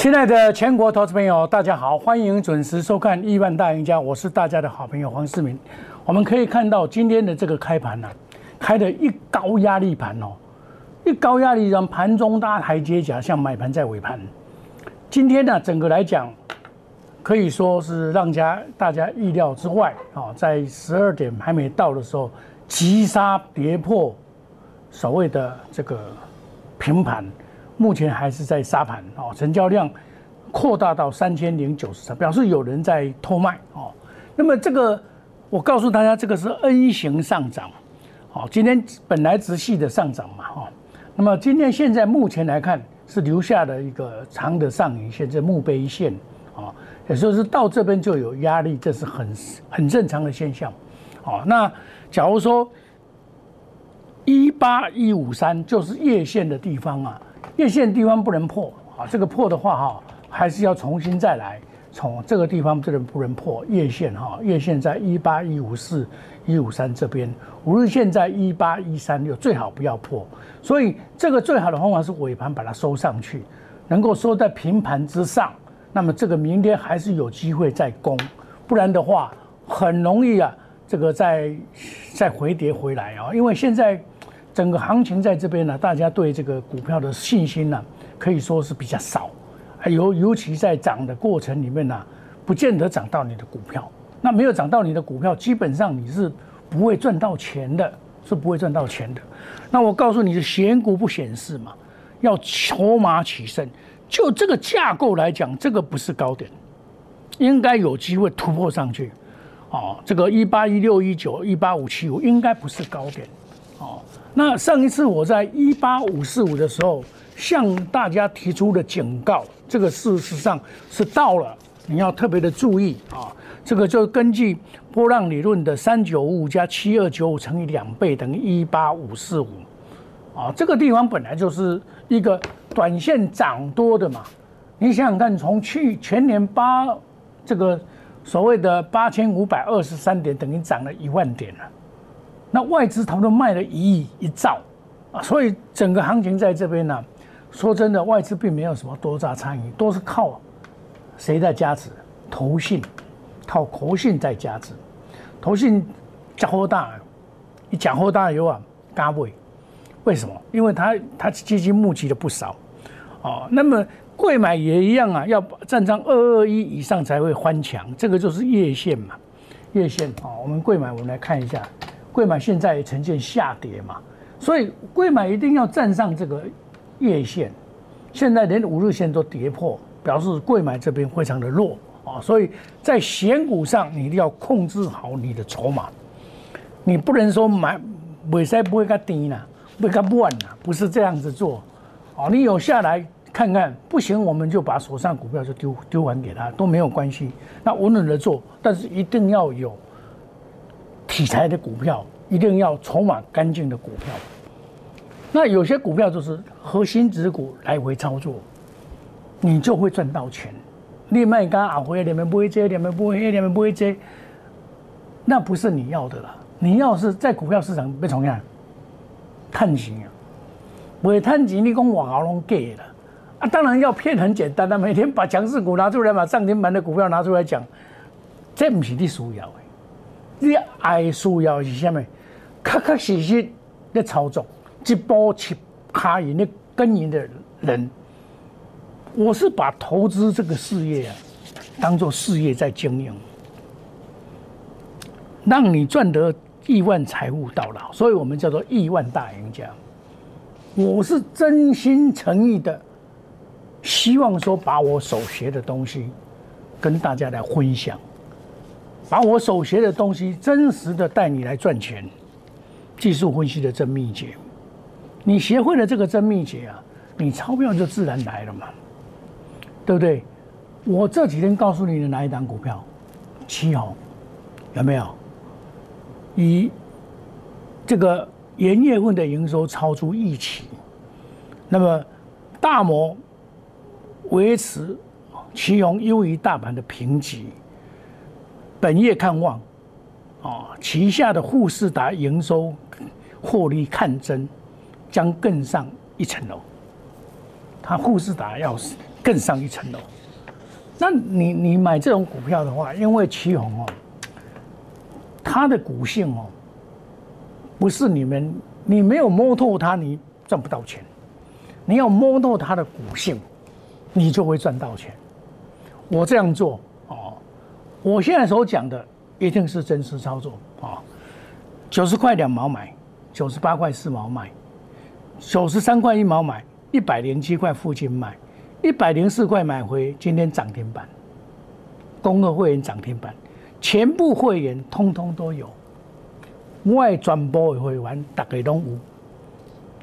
亲爱的全国投资朋友，大家好，欢迎准时收看《亿万大赢家》，我是大家的好朋友黄世明。我们可以看到今天的这个开盘呢、开的一高压力盘哦，一高压力让盘中拉台阶甲，像买盘在尾盘。今天呢，整个来讲可以说是让家大家意料之外啊，在十二点还没到的时候，急杀跌破所谓的这个平盘，目前还是在沙盘哦，成交量扩大到三千零九十三，表示有人在偷卖哦。那么这个我告诉大家，这个是 N 型上涨，好，今天本来直系的上涨嘛哈，那么今天现在目前来看是留下了一个长的上影线，这墓碑线啊，也就是到这边就有压力，这是很很正常的现象。哦，那假如说一八一五三就是月线的地方啊，月线地方不能破啊，这个破的话哈，还是要重新再来，从这个地方这能不能破月线哈，月线在一八一五四一五三这边，五日线在一八一三六，最好不要破，所以这个最好的方法是尾盘把它收上去，能够收在平盘之上，那么这个明天还是有机会再攻，不然的话很容易啊，这个再再回跌回来啊，因为现在。整个行情在这边呢，大家对这个股票的信心呢，可以说是比较少，尤尤其在涨的过程里面呢，不见得涨到你的股票。那没有涨到你的股票，基本上你是不会赚到钱的，是不会赚到钱的。那我告诉你是选股不显示嘛，要筹码取胜。就这个架构来讲，这个不是高点，应该有机会突破上去。哦，这个一八一六一九一八五七五应该不是高点。那上一次我在一八五四五的时候向大家提出的警告，这个事实上是到了，你要特别的注意啊。这个就根据波浪理论的三九五加七二九五乘以两倍等于一八五四五，啊，这个地方本来就是一个短线涨多的嘛。你想想看，从去全年八这个所谓的八千五百二十三点，等于涨了一万点了。那外资他们都卖了一亿一兆啊，所以整个行情在这边呢，说真的，外资并没有什么多大参与，都是靠谁在加持？投信，靠国信在加持。投信讲好大，一讲好大有啊，嘎位，为什么？因为他他基金募集的不少哦。那么贵买也一样啊，要站上二二一以上才会翻墙，这个就是月线嘛，月线啊。我们贵买，我们来看一下。贵买现在呈现下跌嘛，所以贵买一定要站上这个月线，现在连五日线都跌破，表示贵买这边非常的弱。啊，所以在选股上你一定要控制好你的筹码，你不能说买尾塞不会它低呢，不会它乱呢，不是这样子做，哦，你有下来看看，不行我们就把手上股票就丢丢还给他都没有关系，那稳稳的做，但是一定要有。题材的股票一定要筹码干净的股票，那有些股票就是核心指股来回操作，你就会赚到钱。你卖刚阿辉两边不会接，两边不会接，两边不会接，那不是你要的了。你要是在股票市场被同样探钱啊，不会探钱，你讲我好拢给了啊。当然要骗很简单的，每天把强势股拿出来，把涨停板的股票拿出来讲，这不是你需要的。你爱需要是什么？确确实实的操作，一步一卡赢的耕耘的人。我是把投资这个事业啊，当做事业在经营，让你赚得亿万财富到老，所以我们叫做亿万大赢家。我是真心诚意的，希望说把我所学的东西跟大家来分享。把我所学的东西真实的带你来赚钱，技术分析的真秘诀，你学会了这个真秘诀啊，你钞票就自然来了嘛，对不对？我这几天告诉你的哪一档股票，七红有没有？以这个元月份的营收超出预期，那么大摩维持旗红优于大盘的评级。本业看望，啊，旗下的富士达营收获利看增，将更上一层楼。他富士达要更上一层楼。那你你买这种股票的话，因为旗红哦，它的股性哦，不是你们你没有摸透它，你赚不到钱。你要摸透它的股性，你就会赚到钱。我这样做，我现在所讲的一定是真实操作啊。九十块两毛买，九十八块四毛卖，九十三块一毛买，一百零七块附近卖，一百零四块买回，今天涨停板。公二会员涨停板，全部会员通通都有，外转播会员大概都有。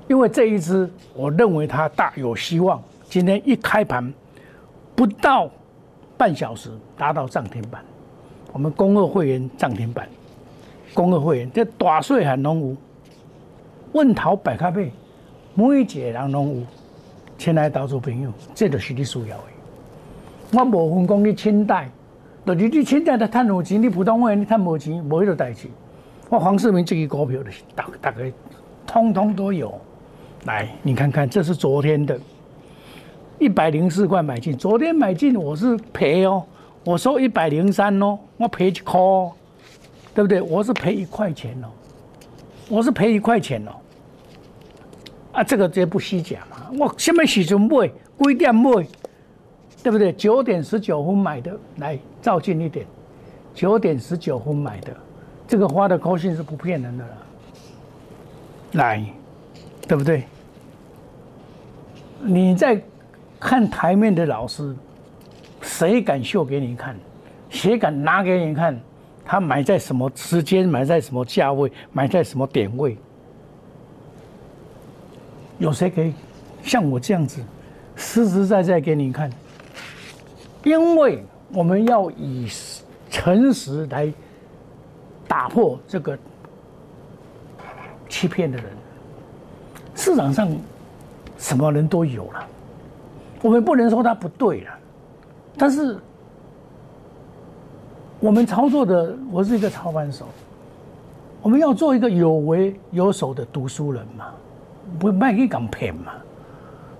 因为这一支，我认为它大有希望。今天一开盘，不到半小时达到涨停板。我们公二会员涨停板，公二会员这大岁还拢有，问淘百咖啡，每一个人拢有。亲爱投资朋友，这就是你需要的。我无分讲你清代，就是你清代的赚有钱，你普通会员你赚无钱，无迄个代志。我黄世明这个股票就是大大概通通都有。来，你看看，这是昨天的，一百零四块买进。昨天买进我是赔哦，我收一百零三哦，我赔一块，对不对？我是赔一块钱哦，我是赔一块钱哦。啊，这个绝不虚假嘛。我什么时阵买，几点买，对不对？九点十九分买的，来照近一点，九点十九分买的，这个花的高兴是不骗人的了。来，对不对？你在看台面的老师，谁敢秀给你看？谁敢拿给你看？他买在什么时间？买在什么价位？买在什么点位？有谁可以像我这样子实实在在给你看？因为我们要以诚实来打破这个欺骗的人。市场上。什么人都有了，我们不能说他不对了，但是我们操作的，我是一个操盘手，我们要做一个有为有守的读书人嘛，不卖去讲骗嘛，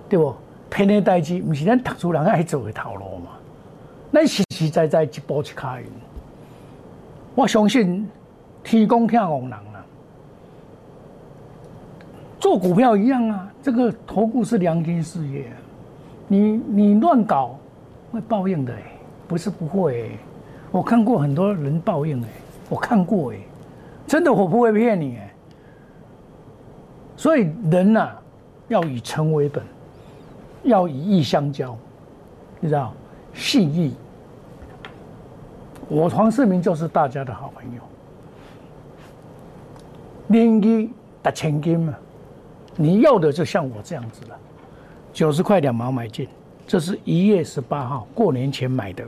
对不？骗的代志不是咱读书人爱走的套路嘛，那实实在在一步一卡赢。我相信天公听我人啊。做股票一样啊，这个投顾是良心事业，你你乱搞会报应的哎，不是不会，我看过很多人报应哎，我看过哎，真的我不会骗你哎，所以人呐要以诚为本，要以义相交，你知道，信义，我黄世明就是大家的好朋友，连义达千金嘛。你要的就像我这样子了，九十块两毛买进，这是一月十八号过年前买的，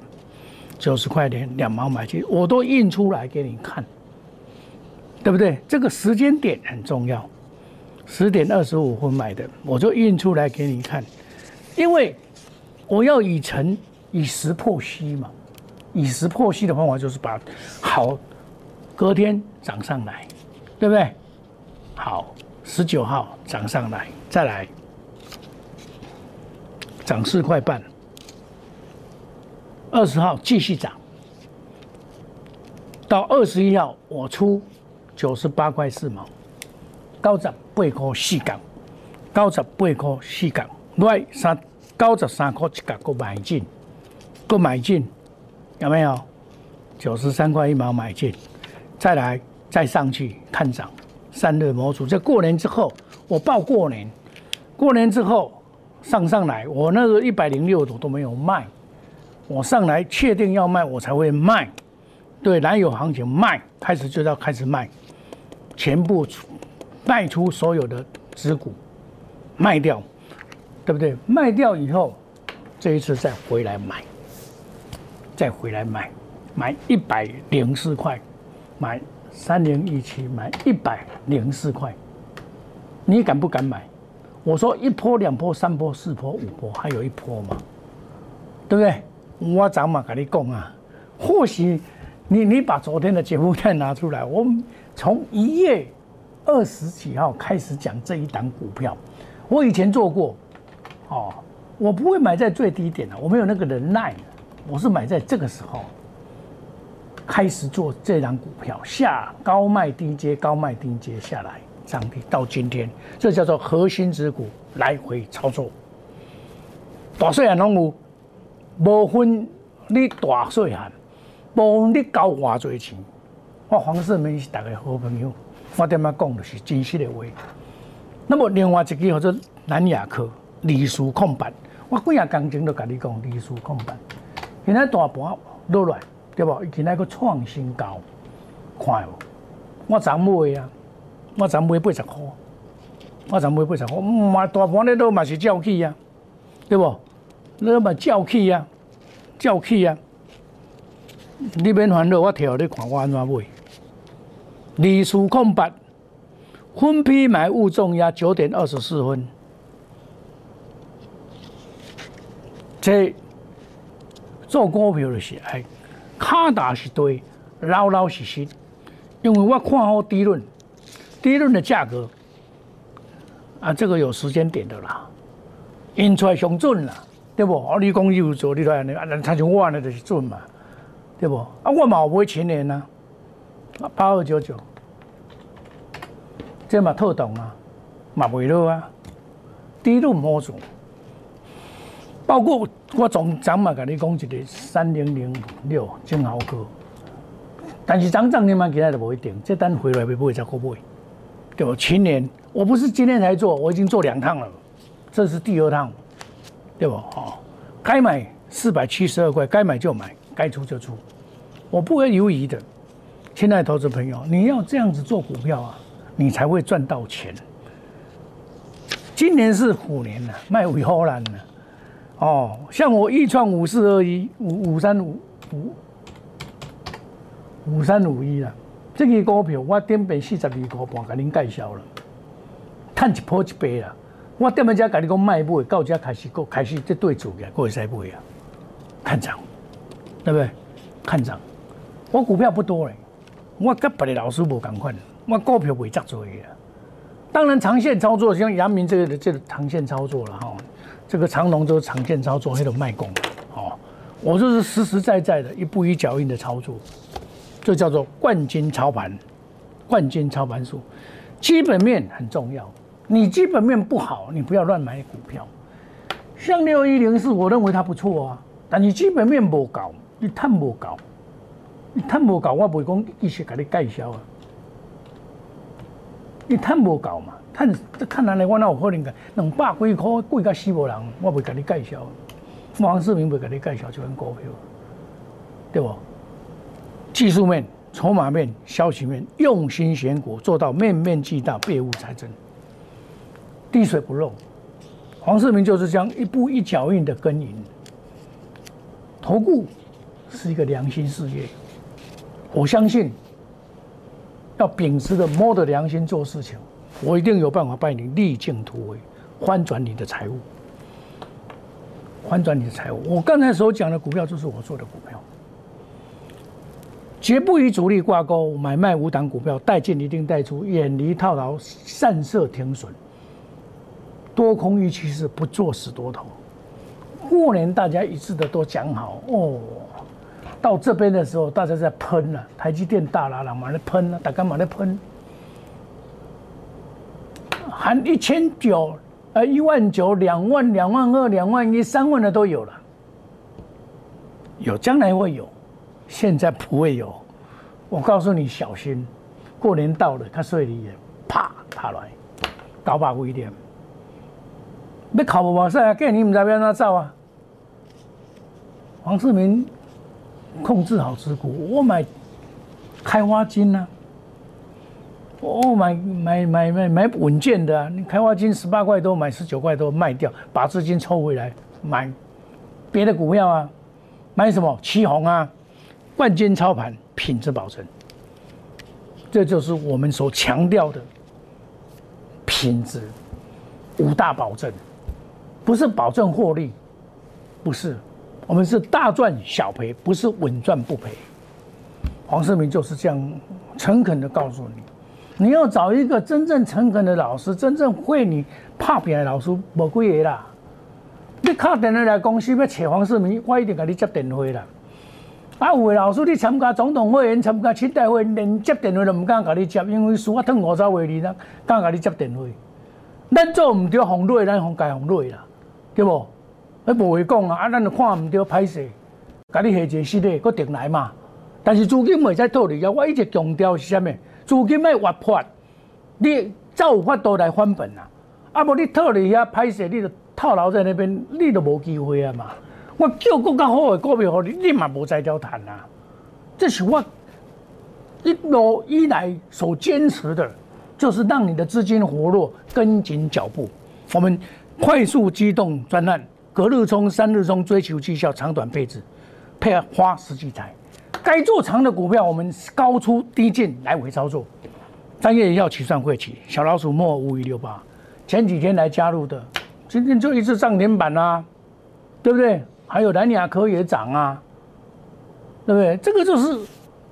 九十块两两毛买进，我都印出来给你看，对不对？这个时间点很重要，十点二十五分买的，我就印出来给你看，因为我要以成以实破虚嘛，以实破虚的方法就是把好隔天涨上来，对不对？好。十九号涨上来，再来涨四块半。二十号继续涨，到二十一号我出九十八块四毛，九十八块四港，九十八块四港，来三九十三块一角，够买进，够买进，有没有？九十三块一毛买进，再来再上去看涨。三日模组，在过年之后，我报过年，过年之后上上来，我那个一百零六朵都没有卖，我上来确定要卖，我才会卖。对，蓝有行情卖，开始就要开始卖，全部卖出所有的子股，卖掉，对不对？卖掉以后，这一次再回来买，再回来买，买一百零四块，买。三零一七买一百零四块，你敢不敢买？我说一波、两波、三波、四波、五波，还有一波嘛，对不对？我怎么跟你讲啊，或许你你把昨天的节目再拿出来，我们从一月二十几号开始讲这一档股票，我以前做过，哦，我不会买在最低点的，我没有那个能耐，我是买在这个时候开始做这张股票，下高卖低接，高卖低接下来涨停到今天，这叫做核心之股来回操作。大细汉拢有，无分你大细汉，无分你交偌侪钱。我黄世明是大家好朋友，我点么讲的是真实的话。那么另外一支叫做南亚科历史空板，我几啊工前都甲你讲历史空板，现在大盘落来，对不？现在个创新高，看无？我昨买啊，我昨买八十块，我昨买八十块，嘛大盘咧都嘛是照起啊，对不？你嘛照起啊，照起啊！你免烦恼，我跳你看我安怎买。李数空白，分批买物重压九点二十四分。这做股票的是哎，卡打是对，老老实实。因为我看好低低论的价格啊，这个有时间点的啦，印出来上准啦。对不？啊，你讲有做，你来安尼，啊，他像我安尼就是准嘛，对不？啊，我嘛买前年呐，啊，八二九九，这嘛特懂啊，嘛袂落啊，低度摸做，包括我从昨嘛甲你讲一个三零零六金豪科，但是涨涨你嘛今仔就无一定，这单回来会不会再过买？对不？前年我不是今天才做，我已经做两趟了，这是第二趟。对吧？哦，该买四百七十二块，该买就买，该出就出，我不会犹豫的。亲爱投资朋友，你要这样子做股票啊，你才会赚到钱。今年是虎年了，卖尾好难了。哦，像我一创五四二一五五三五五五三五一了，这个股票我点变四十二块半，给您介绍了，赚一波一倍了。我踮在遮甲你讲卖买，到遮开始个开始这对主嘅，个会使买啊？看涨，对不对？看涨。我股票不多嘞，我跟别的老师无共款，我股票袂遮多嘅。当然长线操作，像阳明这个的这个长线操作了哈。这个长龙就是长线操作，迄种卖功。哦，我就是实实在在的一步一脚印的操作，这叫做冠军操盘，冠军操盘术，基本面很重要。你基本面不好，你不要乱买股票。像六一零四，我认为它不错啊，但你基本面不高，你探不高，你探不高，我不会讲继续给你介绍啊。你探不高嘛，探这看来我哪有可能个两百几块贵到死无人，我不会给你介绍。王世明不会给你介绍这款股票，对不？技术面、筹码面、消息面，用心选股，做到面面俱到，别无才真。滴水不漏，黄世明就是这样一步一脚印的耕耘。投顾是一个良心事业，我相信要秉持着摸着良心做事情，我一定有办法帮你逆境突围，翻转你的财务，翻转你的财务。我刚才所讲的股票就是我做的股票，绝不与主力挂钩，买卖无档股票，带进一定带出，远离套牢，散射停损。多空预期是不做死多头。过年大家一致的都讲好哦，到这边的时候大家在喷了，台积电大拉拉嘛在喷了，大家嘛在喷，含一千九、呃一万九、两万、两万二、两万一、三万的都有了，有将来会有，现在不会有。我告诉你小心，过年到了，他睡里也啪啪来，搞把一点。要考不马赛啊！给你唔知要怎走啊？黄世明控制好持股，我买开花金啊，我买买买买买稳健的啊！你开花金十八块多，买十九块多卖掉，把资金抽回来买别的股票啊！买什么？旗红啊，冠军操盘，品质保证，这就是我们所强调的品质五大保证。不是保证获利，不是，我们是大赚小赔，不是稳赚不赔。黄世明就是这样诚恳的告诉你，你要找一个真正诚恳的老师，真正会你怕别的老师，无贵啦。你敲电话来公司要找黄世明，我一定给你接电话啦。啊，有的老师你参加总统会员、参加清代会，连接电话都唔敢给你接，因为输啊吞五十位你啦，敢给你接电话。咱做唔对红瑞，咱红改红瑞啦，对不？迄无会讲啊，啊，咱就看唔对歹势，甲你下一个系列搁定来嘛。但是资金袂使套利啊，我一直强调是啥物？资金要活泼，你才有法度来翻本啊。啊，无你套利遐歹势，你就套牢在那边，你就无机会啊嘛。我叫更较好的股票，互你你嘛无在条谈啊！这是我一路以来所坚持的，就是让你的资金活络，跟紧脚步。我们快速机动专案，隔日冲、三日冲，追求绩效，长短配置，配合花十几台。该做长的股票，我们高出低进，来回操作。三月一号起算会起，小老鼠莫五一六八，前几天来加入的，今天就一次涨停板啦，对不对？还有蓝雅科也涨啊，对不对？这个就是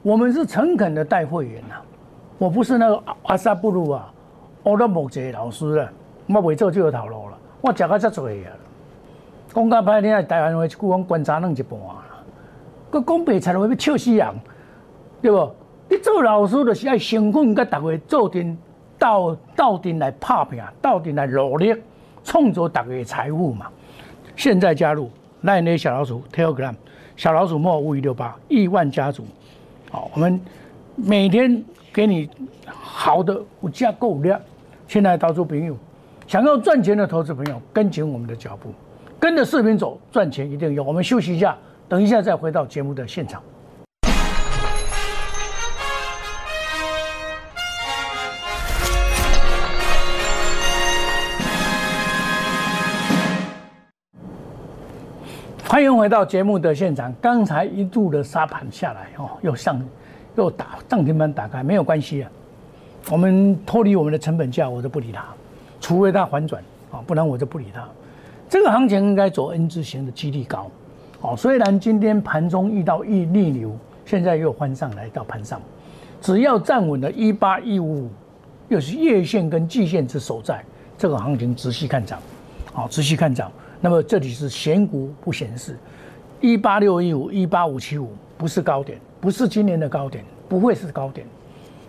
我们是诚恳的带会员呐，我不是那个阿萨布鲁啊，我都木这老师啊，我未做就有头路了，我食到遮多啊。讲到歹听，台湾话一句讲观察弄一半啦，佮讲白菜话要笑死人，对不？你做老师就是爱辛苦，甲大家做阵到到阵来拍拼，到阵来努力，创造大家的财富嘛。现在加入。赖那小老鼠 Telegram，小老鼠莫五一六八亿万家族，好，我们每天给你好的股价购量。现在投资朋友想要赚钱的投资朋友，跟紧我们的脚步，跟着视频走，赚钱一定有。我们休息一下，等一下再回到节目的现场。欢迎回到节目的现场。刚才一度的沙盘下来哦，又上又打涨停板打开，没有关系啊。我们脱离我们的成本价，我都不理它，除非它反转啊，不然我就不理它。这个行情应该走 N 字形的几率高哦。虽然今天盘中遇到逆逆流，现在又翻上来到盘上，只要站稳了一八一五五，又是月线跟季线之所在，这个行情仔细看涨，好，仔细看涨。那么这里是选股不显示，一八六一五一八五七五不是高点，不是今年的高点，不会是高点，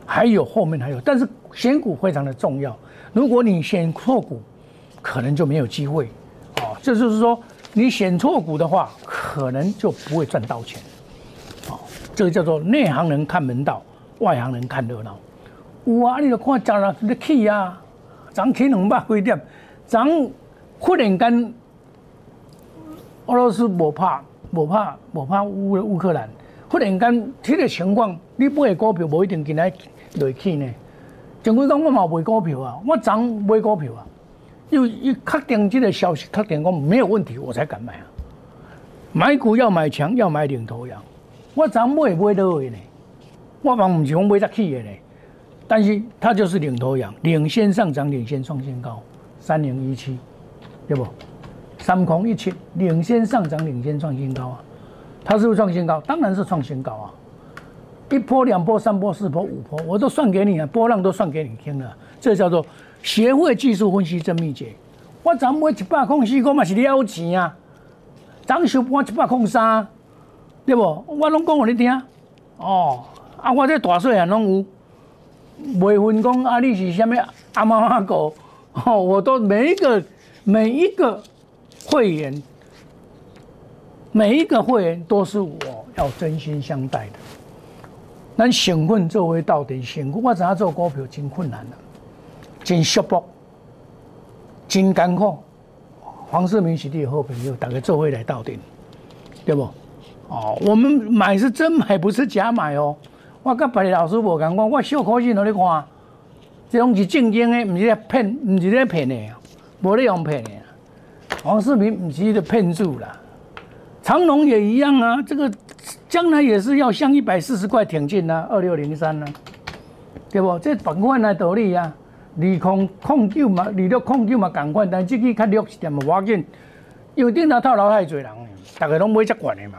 还有后面还有，但是选股非常的重要。如果你选错股，可能就没有机会，哦，这就是说你选错股的话，可能就不会赚到钱，哦，这个叫做内行人看门道，外行人看热闹。哇，你都看涨了你起啊，涨起两百几点，涨忽然间。俄罗斯无怕，无怕，无怕乌乌克兰。忽然间，这个情况，你买股票无一定今日落去呢。前几讲我嘛买股票啊，我涨买股票啊，又一确定这个消息，确定讲没有问题，我才敢买啊。买股要买强，要买领头羊。我涨买买到位呢，我讲唔是讲买得起的呢，但是它就是领头羊，领先上涨，领先创新高，三零一七，对不？三空一七，领先上涨，领先创新高啊！它是不是创新高？当然是创新高啊！一波、两波、三波、四波、五波，我都算给你啊，波浪都算给你听了。这叫做协会技术分析真秘诀。我昨买一百空四，我嘛是了钱啊！涨收盘一百空三，对不？我拢讲给你听。哦，啊，我这大细汉拢有，未分讲啊，你是什么阿猫阿狗？哦，我都每一个每一个。会员，每一个会员都是我要真心相待的。咱选困作为到底选股，我知影做股票真困难的，真束缚，真艰苦。黄世明是你的好朋友，大家做回来到底，对不？哦，我们买是真买，不是假买哦。我跟别的老师无讲，我我小可信让你看，这种是正经的，不是咧骗，不是在骗的，无咧用骗的。黄世明不是的骗术啦，长隆也一样啊，这个将来也是要向一百四十块挺进呐，二六零三呐，对不？这板块来道理啊，二控控九嘛，二六控九嘛，赶快，但这个较弱一点嘛，要紧，因为顶头套牢太多人，大家拢买这管的嘛。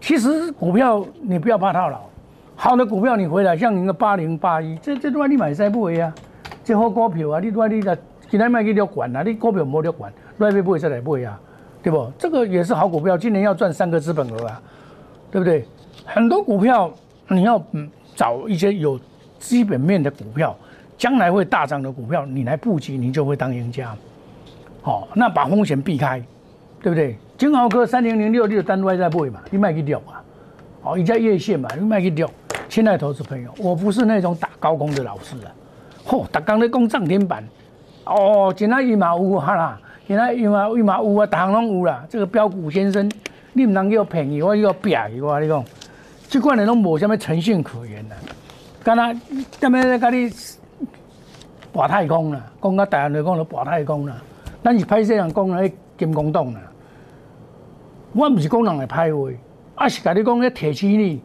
其实股票你不要怕套牢，好的股票你回来，像你个八零八一，这这段你买晒不会啊？这好股票啊，你段你个今天卖去了管啊，你股票冇了管。来买买再来买啊！对不？这个也是好股票，今年要赚三个资本额啊，对不对？很多股票你要嗯找一些有基本面的股票，将来会大涨的股票，你来布局，你就会当赢家。好，那把风险避开，对不对？金豪科三零零六六单外在买嘛，你卖去掉嘛。好，一家月线嘛，你卖去掉。亲爱的投资朋友，我不是那种打高空的老师啊。嚯，打刚在攻涨停板，哦，今仔一毛五哈啦，今仔一毛一毛五啊，大行拢有啦。这个标股先生，你唔能叫便宜，我叫撇去我你讲，即款人拢无什么诚信可言呐。干那干咩在甲你博太空啦？讲到大人来讲就博太空啦。咱是歹势人讲咧金光党啦。我唔是讲人来歹话，啊是甲你讲咧提起你，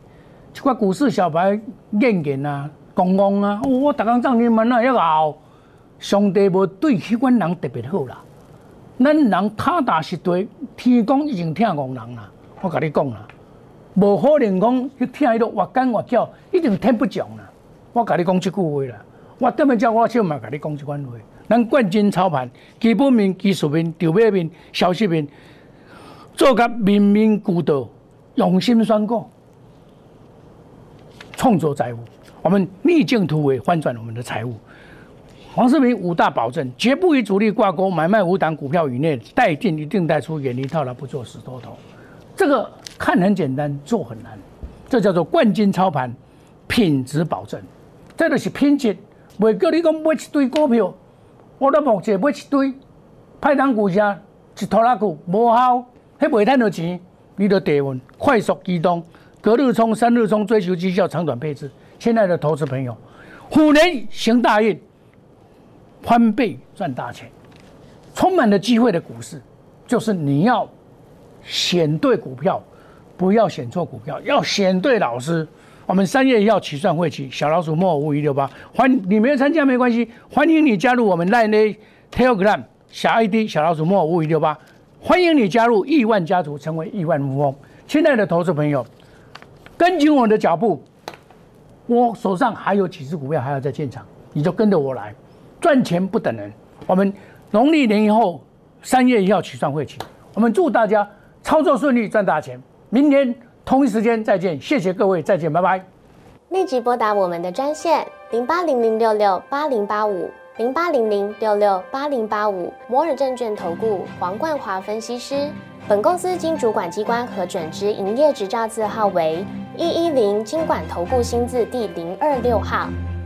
即款股市小白眼见啊。公公啊！我逐工涨停板啊，要熬。上帝无对迄款人特别好啦。咱人踏踏实地，天公已经疼憨人啦。我甲你讲啦，无可能讲去听迄落越干越叫，一定听不讲啦。我甲你讲即句话啦。我踮咧叫我少嘛甲你讲即款话。咱冠军操盘，基本面、技术面、筹码面、消息面，做甲面面俱到，用心选股，创造财富。我们逆境突围，翻转我们的财务。黄世明五大保证：绝不与主力挂钩，买卖五档股票以内，带进一定带出，远离套牢，不做死多头。这个看很简单，做很难。这叫做冠军操盘，品质保证。这就是品质，袂叫你讲买一堆股票，我都目前买一堆派档股价一拖拉股无效，迄袂赚到钱，你就得稳，快速机动，隔日冲、三日冲，追求绩效，长短配置。亲爱的投资朋友，虎年行大运，翻倍赚大钱，充满了机会的股市，就是你要选对股票，不要选错股票，要选对老师。我们三月要起算会期，小老鼠莫五一六八，欢你没有参加没关系，欢迎你加入我们 Line Telegram 小 ID 小老鼠莫五一六八，欢迎你加入亿万家族，成为亿万富翁。亲爱的投资朋友，跟紧我的脚步。我手上还有几只股票还要再进场，你就跟着我来，赚钱不等人。我们农历年以后三月一号起算会期，我们祝大家操作顺利，赚大钱。明天同一时间再见，谢谢各位，再见，拜拜。立即拨打我们的专线零八零零六六八零八五零八零零六六八零八五摩尔证券投顾黄冠华分析师。本公司经主管机关核准之营业执照字号为。一一零金管投顾新字第零二六号，